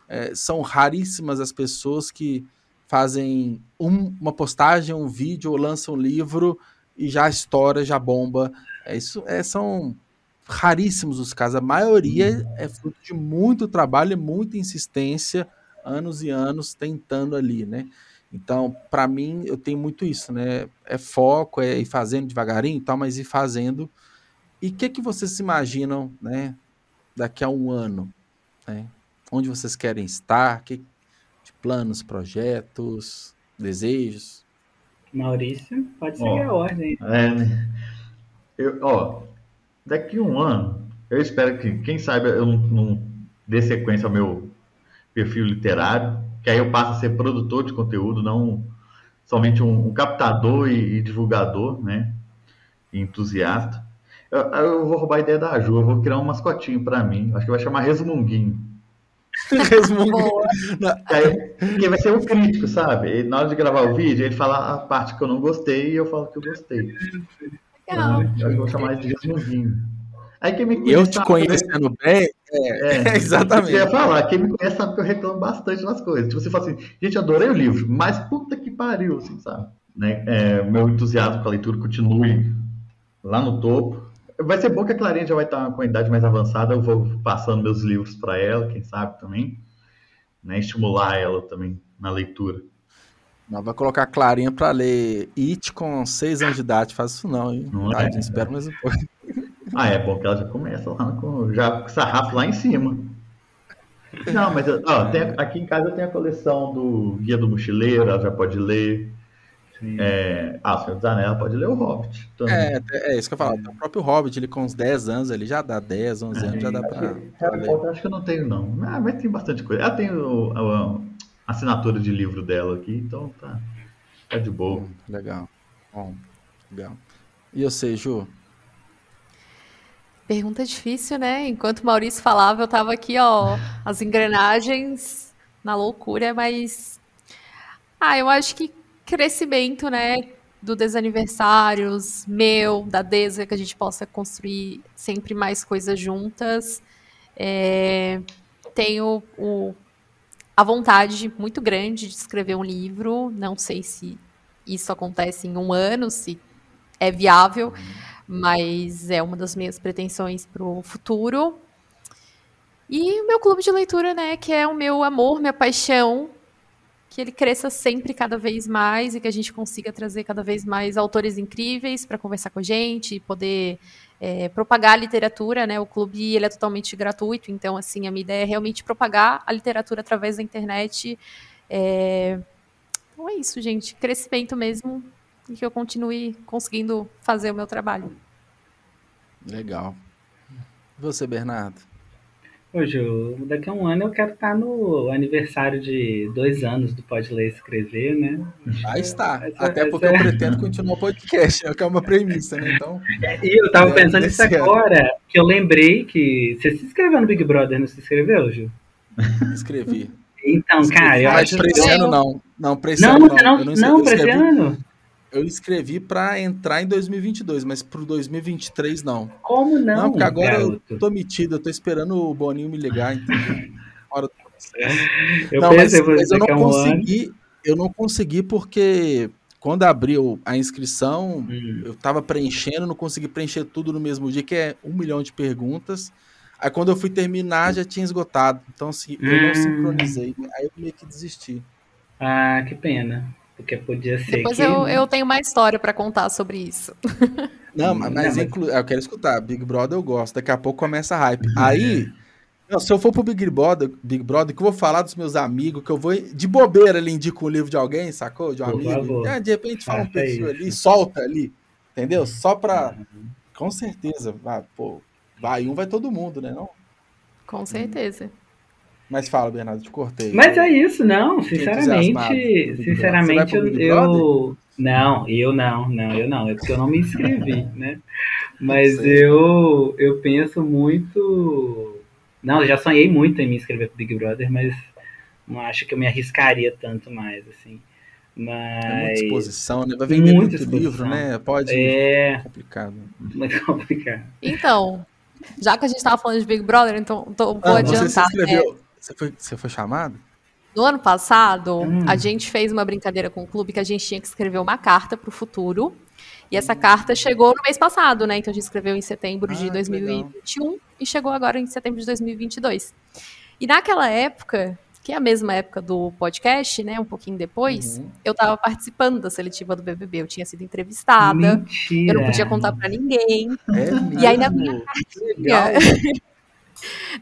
É, são raríssimas as pessoas que fazem um, uma postagem, um vídeo ou lançam um livro e já estoura, já bomba. É, isso é, são raríssimos os casos. A maioria é fruto de muito trabalho e muita insistência, anos e anos tentando ali, né? Então, para mim, eu tenho muito isso, né? É foco, é ir fazendo devagarinho e tal, mas ir fazendo. E o que, que vocês se imaginam, né? Daqui a um ano, né? Onde vocês querem estar? Que, de planos, projetos, desejos? Maurício, pode seguir ó, a ordem. É, né? eu, ó, daqui a um ano, eu espero que, quem sabe, eu não, não dê sequência ao meu perfil literário, que aí eu passo a ser produtor de conteúdo, não somente um, um captador e, e, divulgador, né? E entusiasta. Eu, eu, vou roubar a ideia da Ju, eu vou criar um mascotinho para mim. Acho que vai chamar Resmunguinho. Resmunguinho. que vai ser um crítico, sabe? E na hora de gravar o vídeo, ele fala a parte que eu não gostei e eu falo que eu gostei. Legal. Eu vou chamar de. Aí quem me eu te conhecendo bem, é, é, exatamente. Eu ia falar, quem me conhece sabe que eu reclamo bastante das coisas. Tipo, você fala assim, gente, adorei o livro, mas puta que pariu, assim, sabe? Né? É, meu entusiasmo com a leitura continue lá no topo. Vai ser bom que a Clarinha já vai estar com a idade mais avançada, eu vou passando meus livros para ela, quem sabe também, né? Estimular ela também na leitura. Não vai colocar a Clarinha para ler It com seis anos de idade, faz isso não, hein? Não é, espera mais um pouco. Ah, é bom que ela já começa lá com, já com sarrafo lá em cima. Não, mas ó, tem, aqui em casa eu tenho a coleção do Guia do Mochileiro, ela já pode ler. É, ah, o Senhor dos Anéis pode ler o Hobbit. Também. É, é isso que eu falo. O próprio Hobbit, ele com uns 10 anos, ele já dá 10, 11 anos, já dá pra. Harry Potter acho que eu não tenho, não. Ah, mas tem bastante coisa. Ela tem o, a, assinatura de livro dela aqui, então tá, tá de boa. Hum, legal. Bom, legal. E você, Ju? Pergunta difícil, né? Enquanto o Maurício falava, eu tava aqui, ó, as engrenagens na loucura, mas. Ah, eu acho que crescimento, né? Do desaniversários, meu, da Desa, que a gente possa construir sempre mais coisas juntas. É, tenho o, a vontade muito grande de escrever um livro. Não sei se isso acontece em um ano, se é viável mas é uma das minhas pretensões para o futuro. E o meu clube de leitura, né, que é o meu amor, minha paixão, que ele cresça sempre cada vez mais e que a gente consiga trazer cada vez mais autores incríveis para conversar com a gente, poder é, propagar a literatura, né? O clube ele é totalmente gratuito, então assim a minha ideia é realmente propagar a literatura através da internet. É... Então é isso, gente, crescimento mesmo e que eu continue conseguindo fazer o meu trabalho. Legal. E você, Bernardo? Ô, Ju, daqui a um ano eu quero estar no aniversário de dois anos do Pode Ler e Escrever, né? Aí está. Essa- Até porque essa- eu pretendo continuar o podcast, é que é uma premissa, né? Então, E eu tava É, pensando nisso nesse ano. agora, que eu lembrei que. Você se inscreveu no Big Brother, não se inscreveu, Ju? escrevi. Então, cara, eu Mas acho pra esse ano não. Não, pra esse Não, ano não. não, não, eu pra esse ano? Eu escrevi pra entrar em 2022, mas pro 2023 não. Como não? Não, porque agora garoto? eu tô metido, eu tô esperando o Boninho me ligar, então. Do processo. Eu não, mas, pensei, mas eu não um consegui, eu não consegui porque quando abriu a inscrição, Hum. eu tava preenchendo, não consegui preencher tudo no mesmo dia, que é um milhão de perguntas. Aí quando eu fui terminar, já tinha esgotado. Então, assim, eu não Hum. sincronizei. né? Aí eu meio que desisti. Ah, que pena. Porque podia ser Depois que. eu, eu tenho uma história pra contar sobre isso. Não, mas, mas- inclu- eu quero escutar. Big Brother eu gosto. Daqui a pouco começa a hype. Aí, não, se eu for pro Big Brother, Big Brother, que eu vou falar dos meus amigos, que eu vou de bobeira ali indico um livro de alguém, sacou? De um Por amigo. favor. Ah, de repente fala um isso. ali, solta ali. Entendeu? Só pra. Com certeza. Ah, pô, vai um, vai todo mundo, né? Não? Com certeza. Mas fala, Bernardo, te cortei. Mas é isso, não. Sinceramente, sinceramente, eu, eu. Não, eu não, não, eu não. É porque eu não me inscrevi, né? Mas eu, eu penso muito. Não, eu já sonhei muito em me inscrever pro Big Brother, mas não acho que eu me arriscaria tanto mais, assim. É muita Mas. exposição, né? Vai vender Muita muito exposição. livro, né? Pode. É complicado. muito complicado. Então, já que a gente tava falando de Big Brother, então tô- vou Ah, você se adiantar. né? Você, foi, você foi chamado? No ano passado, Hum. a gente fez uma brincadeira com o clube que a gente tinha que escrever uma carta para o futuro. E essa carta chegou no mês passado, né? Então a gente escreveu em setembro Ah, de que 2021 e chegou agora em setembro de 2022. E naquela época, que é a mesma época do podcast, né? Um pouquinho depois, Uhum. eu estava participando da seletiva do BBB. Eu tinha sido entrevistada. Mentira. Eu não podia contar para ninguém. É E aí, na mesmo? Legal.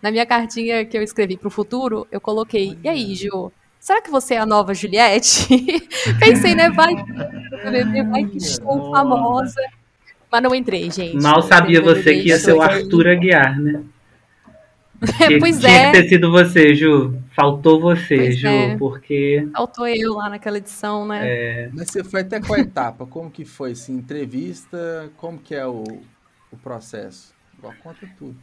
Na minha cartinha que eu escrevi pro futuro, eu coloquei: E aí, Ju? Será que você é a nova Juliette? Pensei, né? Vai, vai que estou famosa. Mas não entrei, gente. Mal sabia BBB, você que ia ser o Arthur Aguiar, né? Que- Pois tinha é. que ter sido você, Ju. Faltou você, Pois Ju, é. porque Faltou eu lá naquela edição, né? Mas você foi até qual etapa? Como que foi? Assim, entrevista? Como que é o, o processo? Igual conta tudo.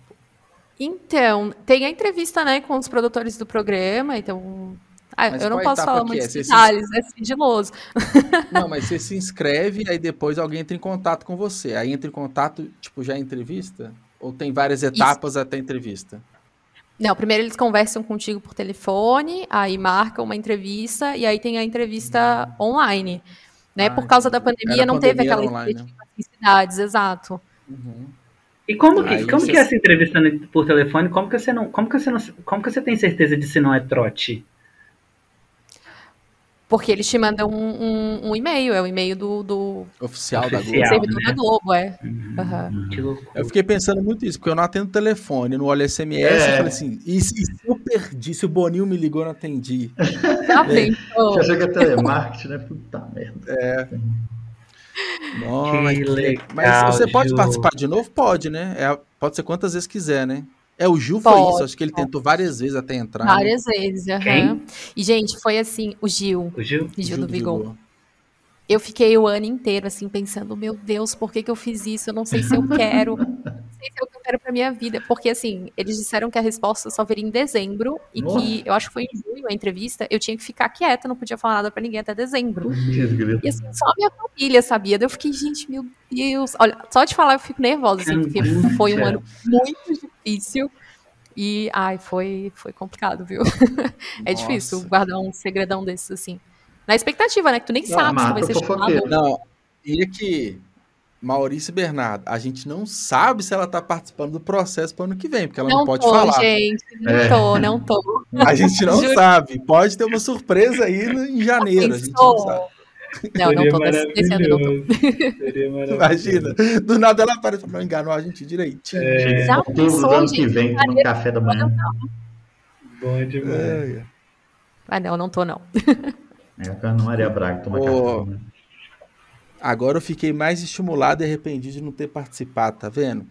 Então, tem a entrevista, né, com os produtores do programa, então. Ah, Mas eu não posso falar muitos é? Se- detalhes, é sigiloso. Não, mas você se inscreve, aí depois alguém entra em contato com você. Aí entra em contato, tipo, já é entrevista? Ou tem várias etapas até a entrevista? Não, primeiro eles conversam contigo por telefone, aí marcam uma entrevista e aí tem a entrevista online. Né? Ah, por causa da pandemia, não teve pandemia, aquela era online, em cidades, exato. Uhum. E como que, Aí como você- que é essa entrevista por telefone? Como que você não, como que você não, como que você tem certeza de se não é trote? Porque eles te mandam um, um- um e-mail, é o e-mail do, do Oficial, da Oficial. Globo. servidor né? da Globo, é. Uhum. Loucura. Eu fiquei pensando muito isso, porque eu não atendo telefone, não olho SMS, É. eu falei assim, e se, e se eu perdi, se o Boninho me ligou e não atendi? Já pensou? Você achou que é telemarketing, né? Puta merda. Nossa, Que legal, Mas você pode Ju. participar de novo? Pode, né? É, pode ser quantas vezes quiser, né? É, o Gil Pode, foi isso, acho que ele tentou várias vezes até entrar. né? Várias vezes, aham. Quem? E, gente, foi assim, o Gil, O Gil? Gil, Gil do do Vigor. Eu fiquei o ano inteiro, assim, pensando, meu Deus, por que, que eu fiz isso? Eu não sei se eu quero. não sei se eu quero pra minha vida. Porque, assim, eles disseram que a resposta só viria em dezembro. E Nossa. que, eu acho que foi em junho a entrevista, eu tinha que ficar quieta, não podia falar nada pra ninguém até dezembro. E assim, só a minha família sabia. Daí eu fiquei, gente, meu Deus. Olha, só de falar eu fico nervosa, assim, porque foi um ano muito difícil. E, ai, foi, foi complicado, viu? É difícil Nossa. guardar um segredão desses, assim. Na expectativa, né? Que tu nem Não, sabe se vai ser chamado. Não, e aqui, Maurício e Bernardo, a gente não sabe se ela tá participando do processo pro ano que vem, porque ela não, Não pode tô, falar. gente. Não É. tô, não tô. A gente não sabe. Pode ter uma surpresa aí no- em janeiro. A gente não sabe. Não, não tô ano, não tô. Imagina. Do nada ela aparece pra não enganou a gente direitinho. Chega Já outubro do ano que vem, tomando café da manhã. Bom demais. É. Ah, não, não tô, não. É, a Ana Maria Braga toma Ô. café. Né? Agora eu fiquei mais estimulado e arrependido de não ter participado, tá vendo?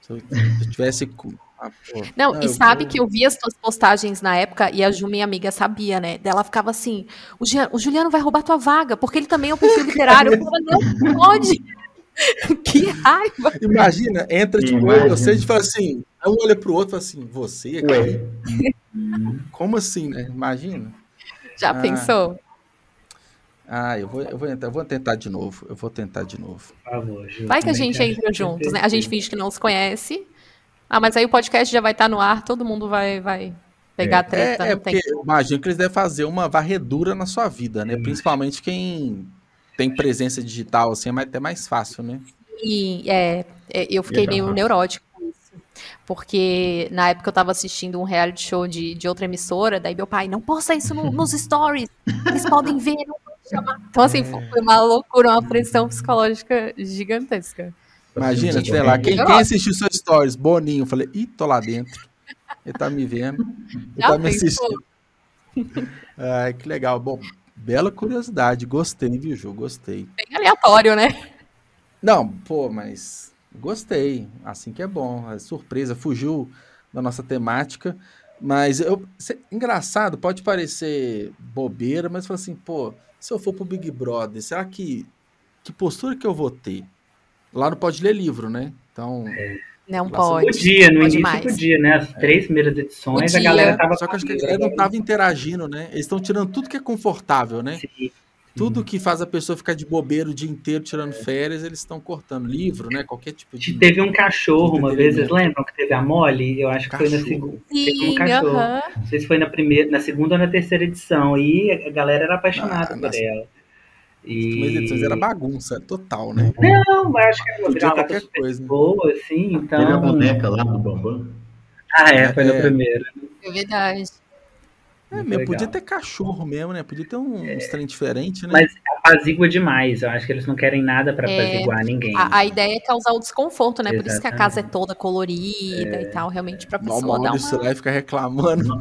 Se eu, se eu tivesse Ah. Não, Não, e sabe vou- que eu vi as tuas postagens na época e a Ju, minha amiga, sabia, né? Dela ficava assim: o, o Juliano vai roubar tua vaga, porque ele também é um perfil literário. Eu falava, não pode! que raiva! Imagina, entra tipo, Imagina. eu, vocês e fala assim, um olha pro outro e fala assim, você aqui? Como assim, né? Imagina. Já Ah. pensou? Ah, eu vou, eu vou entrar, eu vou tentar de novo. Eu vou tentar de novo. Por favor, Ju. Vai que a gente entra juntos, né? é A gente finge que não se conhece. Ah, mas aí o podcast já vai estar no ar, todo mundo vai, vai pegar a treta, É, é não tem. porque eu imagino que eles devem fazer uma varredura na sua vida, né? Principalmente quem tem presença digital, assim, é até mais fácil, né? E é, é, eu fiquei Legal. meio isso. Porque na época eu tava assistindo um reality show de, de outra emissora, daí meu pai, não posta isso no- nos stories, eles podem ver, não chamar. Então, assim, foi uma loucura, uma pressão psicológica gigantesca. Imagina, sei lá, quem, Eu quem gosto. assistiu seus stories? Boninho. Eu falei, ih, tô lá dentro. Ele tá me vendo. Ele Já tá me assistindo. Ai, que legal. Bom, bela curiosidade. Gostei, viu, Ju? Gostei. Bem aleatório, né? Não, pô, mas gostei. Assim que é bom. É surpresa, fugiu da nossa temática. Mas eu. cê- engraçado, pode parecer bobeira, mas fala assim, pô, se eu for pro Big Brother, será que. Que postura que eu vou ter? Lá não pode ler livro, né? Então. Não Lá pode. Podia, no pode início mais. podia, né? As três primeiras edições, a Podia. galera tava. Só que acho que a galera não tava interagindo, né? Eles estão tirando tudo que é confortável, né? Sim. Tudo que faz a pessoa ficar de bobeira o dia inteiro tirando férias, eles estão cortando. Livro, né? Qualquer tipo de. Teve um cachorro uma vez, vocês lembram que teve a Molly? Eu acho que foi na Cachorro. segunda. Teve um Sim, cachorro. aham. Não sei se foi na primeira, na segunda ou na terceira edição. E a galera era apaixonada Ah, por nas ela. E... Primeiras edições era bagunça total, né? Não, eu acho que era uma super coisa. né? boa, assim, Teve a então. boneca lá do Bambam. Ah, é, foi na É. primeira. É verdade. É, Muito mesmo, podia ter cachorro mesmo, né? Podia ter um, trem diferente, né? Mas apazigua demais. Eu acho que eles não querem nada pra É, apaziguar ninguém. A, a ideia é causar o desconforto, né? Por isso que a Exatamente. casa é toda colorida e tal, realmente pra pessoa dar Maurício uma... lá e fica reclamando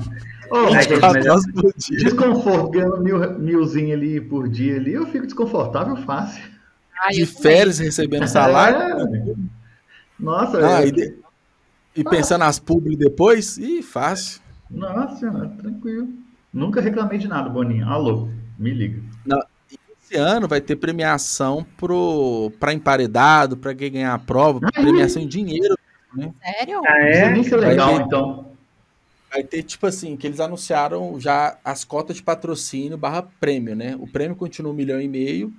Ai, gente, 24 mas- por dia. desconforto, ganhando mil, milzinho ali por dia ali, eu fico desconfortável fácil. Ai, De eu também. férias recebendo salário. É. Nossa, Ah, eu- e, de- e pensando nas publi depois, ih, fácil. Nossa, senhora, tranquilo. Nunca reclamei de nada, Boninho. Alô, me liga. Esse ano vai ter premiação pro, pra emparedado, pra quem ganhar a prova, premiação em dinheiro. Sério? Ah, Isso é? que é legal, ter- então. Vai ter, tipo assim, que eles anunciaram já as cotas de patrocínio barra prêmio, né? O prêmio continua um milhão e meio,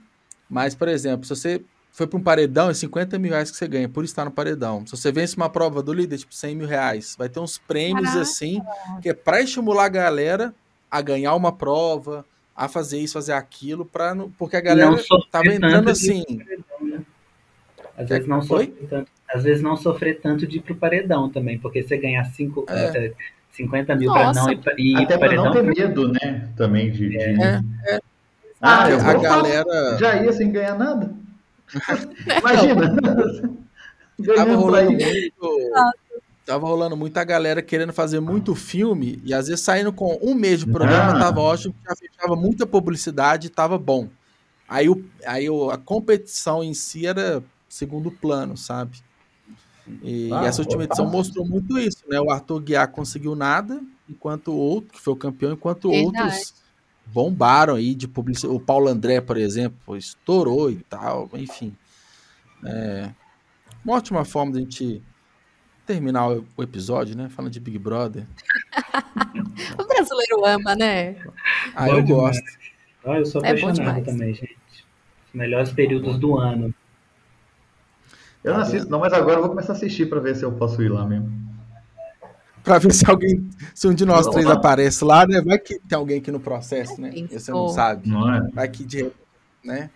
mas, por exemplo, se você foi para um paredão, é 50 mil reais que você ganha por estar no paredão. Se você vence uma prova do líder, tipo 100 mil reais. Vai ter uns prêmios Caraca. assim, que é para estimular a galera a ganhar uma prova, a fazer isso, fazer aquilo, pra não, porque a galera Não sofrer tava tanto entrando assim. Às vezes não sofrer tanto. Às vezes não sofrer tanto de ir pro paredão também, porque você ganhar cinco, É. eh, 50 mil pra Nossa. não ir, e ir Até paredão. não ter medo, né? Também de. de- É, Ah, Porque eu a galera já ia sem ganhar nada. Imagina. tava rolando muito. Tava rolando muita galera querendo fazer muito filme e às vezes saindo com um mês de programa, Ah. tava ótimo, já fechava muita publicidade e tava bom. Aí, o, aí o, a competição em si era segundo plano, sabe? E, Ah, essa última edição mostrou muito isso, né? O Arthur Guiar conseguiu nada, enquanto o outro, que foi o campeão, enquanto Verdade. outros bombaram aí de publicidade. O Paulo André, por exemplo, estourou e tal, enfim. É uma ótima forma de a gente terminar o episódio, né? Falando de Big Brother. O brasileiro ama, né? Ah, Bom eu demais. gosto. Ah, eu sou É apaixonado demais. também, gente. Os melhores períodos do ano. Eu não assisto, não, mas agora eu vou começar a assistir pra ver se eu posso ir lá mesmo. Pra ver se alguém, se um de nós Não, três não. aparece lá, né? Vai que tem alguém aqui no processo, né? Você não sabe. Não é? Vai que de né?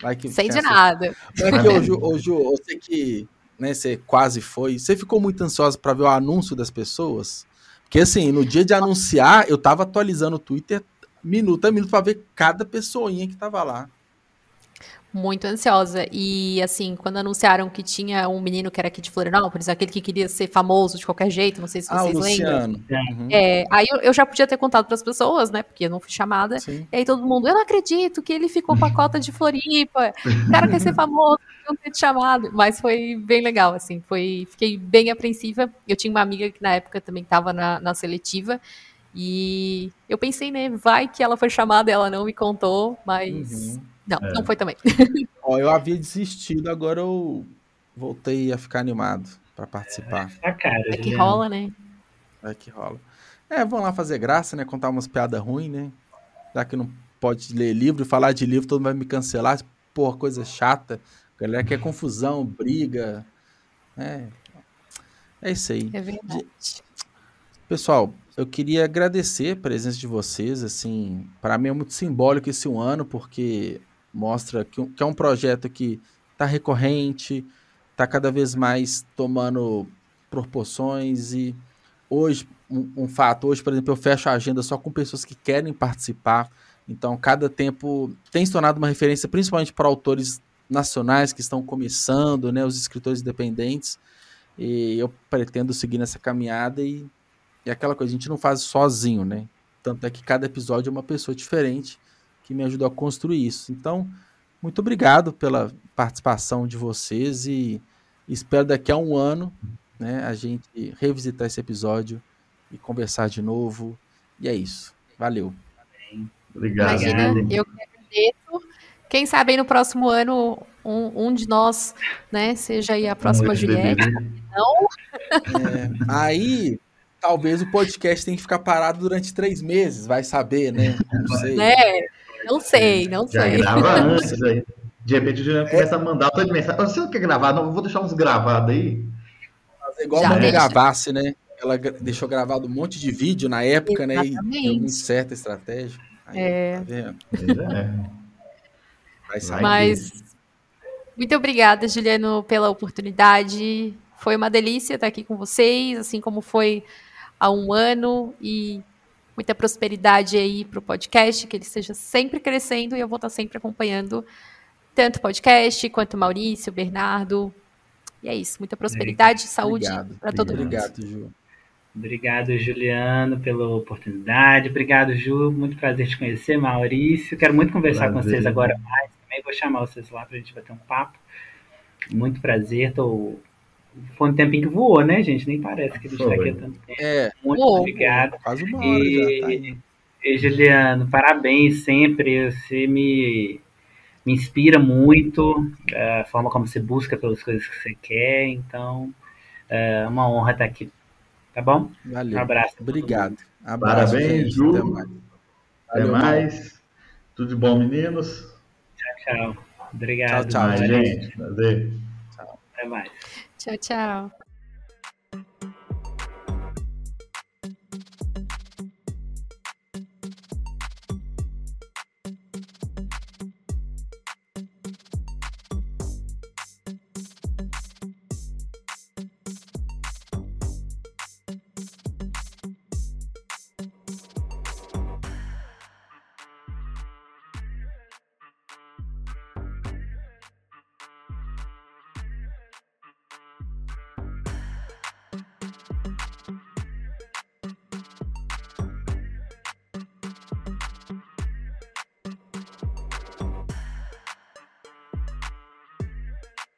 Vai que Sei tem de nada. Mas que, ô, Ju, ô, Ju, você que né, você quase foi, você ficou muito ansiosa pra ver o anúncio das pessoas? Porque assim, no dia de anunciar, eu tava atualizando o Twitter minuto a minuto pra ver cada pessoinha que tava lá. Muito ansiosa. E, assim, quando anunciaram que tinha um menino que era aqui de Florianópolis, aquele que queria ser famoso de qualquer jeito, não sei se Ah, vocês lembram. Luciano. Uhum, É, aí eu, eu já podia ter contado para as pessoas, né? Porque eu não fui chamada. sim. E aí todo mundo, eu não acredito que ele ficou com a cota de Floripa. O cara quer ser famoso, deviam ter te chamado. Mas foi bem legal, assim. Foi, fiquei bem apreensiva. Eu tinha uma amiga que na época também estava na, na seletiva. E eu pensei, né, vai que ela foi chamada, ela não me contou, mas uhum. Não, é. não foi também. Ó, eu havia desistido, agora eu voltei a ficar animado para participar. É, cara, é que rola, né? É que rola. É, vão lá fazer graça, né? Contar umas piadas ruins, né? Já que não pode ler livro, falar de livro, todo mundo vai me cancelar. Porra, coisa chata. A galera quer confusão, briga. É, é isso aí. É verdade. Pessoal, eu queria agradecer a presença de vocês. Assim, para mim é muito simbólico esse um ano, porque mostra que, que é um projeto que está recorrente, está cada vez mais tomando proporções e hoje um, um, fato hoje por exemplo eu fecho a agenda só com pessoas que querem participar. Então cada tempo tem se tornado uma referência principalmente para autores nacionais que estão começando né os escritores independentes. E eu pretendo seguir nessa caminhada e, e aquela coisa a gente não faz sozinho né? Tanto é que cada episódio é uma pessoa diferente que me ajudou a construir isso então muito obrigado pela participação de vocês e espero daqui a um ano né, a gente revisitar esse episódio e conversar de novo. E é isso. Valeu. Obrigado. Imagina, eu que agradeço. Quem sabe no próximo ano um, um de nós, né, seja aí a próxima Juliette. Não? É, aí talvez o podcast tenha que ficar parado durante três meses, vai saber, né? Não sei. É, não sei, não Já sei. grava antes aí. De repente o Juliano começa a mandar toda mensagem. Você não quer gravar? Não, vou deixar uns gravados aí. Fazer igual Já a Mami Gavassi, né? Ela deixou gravado um monte de vídeo na época, Exatamente. né? E deu muito certa estratégia. Aí, é. Tá vendo? É. Vai sair. Mas muito obrigada, Juliano, pela oportunidade. Foi uma delícia estar aqui com vocês, assim como foi há um ano e muita prosperidade aí para o podcast, que ele esteja sempre crescendo e eu vou estar sempre acompanhando tanto o podcast quanto o Maurício, o Bernardo. E é isso, muita prosperidade e saúde para todo mundo. Obrigado, Ju. Obrigado, Juliano, pela oportunidade. Obrigado, Ju. Muito prazer te conhecer, Maurício. Quero muito conversar prazer. com vocês agora mais. Também vou chamar vocês lá para a gente bater um papo. Muito prazer. Tô... Foi um tempinho que voou, né, gente? Nem parece que a gente está aqui há tanto tempo. É. Muito obrigado. Quase uma hora e... já tá e, Juliano, parabéns sempre. Você me me inspira muito a forma como você busca pelas coisas que você quer. Então, é uma honra estar aqui. Tá bom? Valeu. Um abraço. Obrigado. Abraço, Parabéns, Ju. Até mais. Até mais. Tudo de bom, meninos? Tchau, tchau. Obrigado. Tchau, tchau, gente. Prazer. Tchau. Até mais. Tchau, tchau.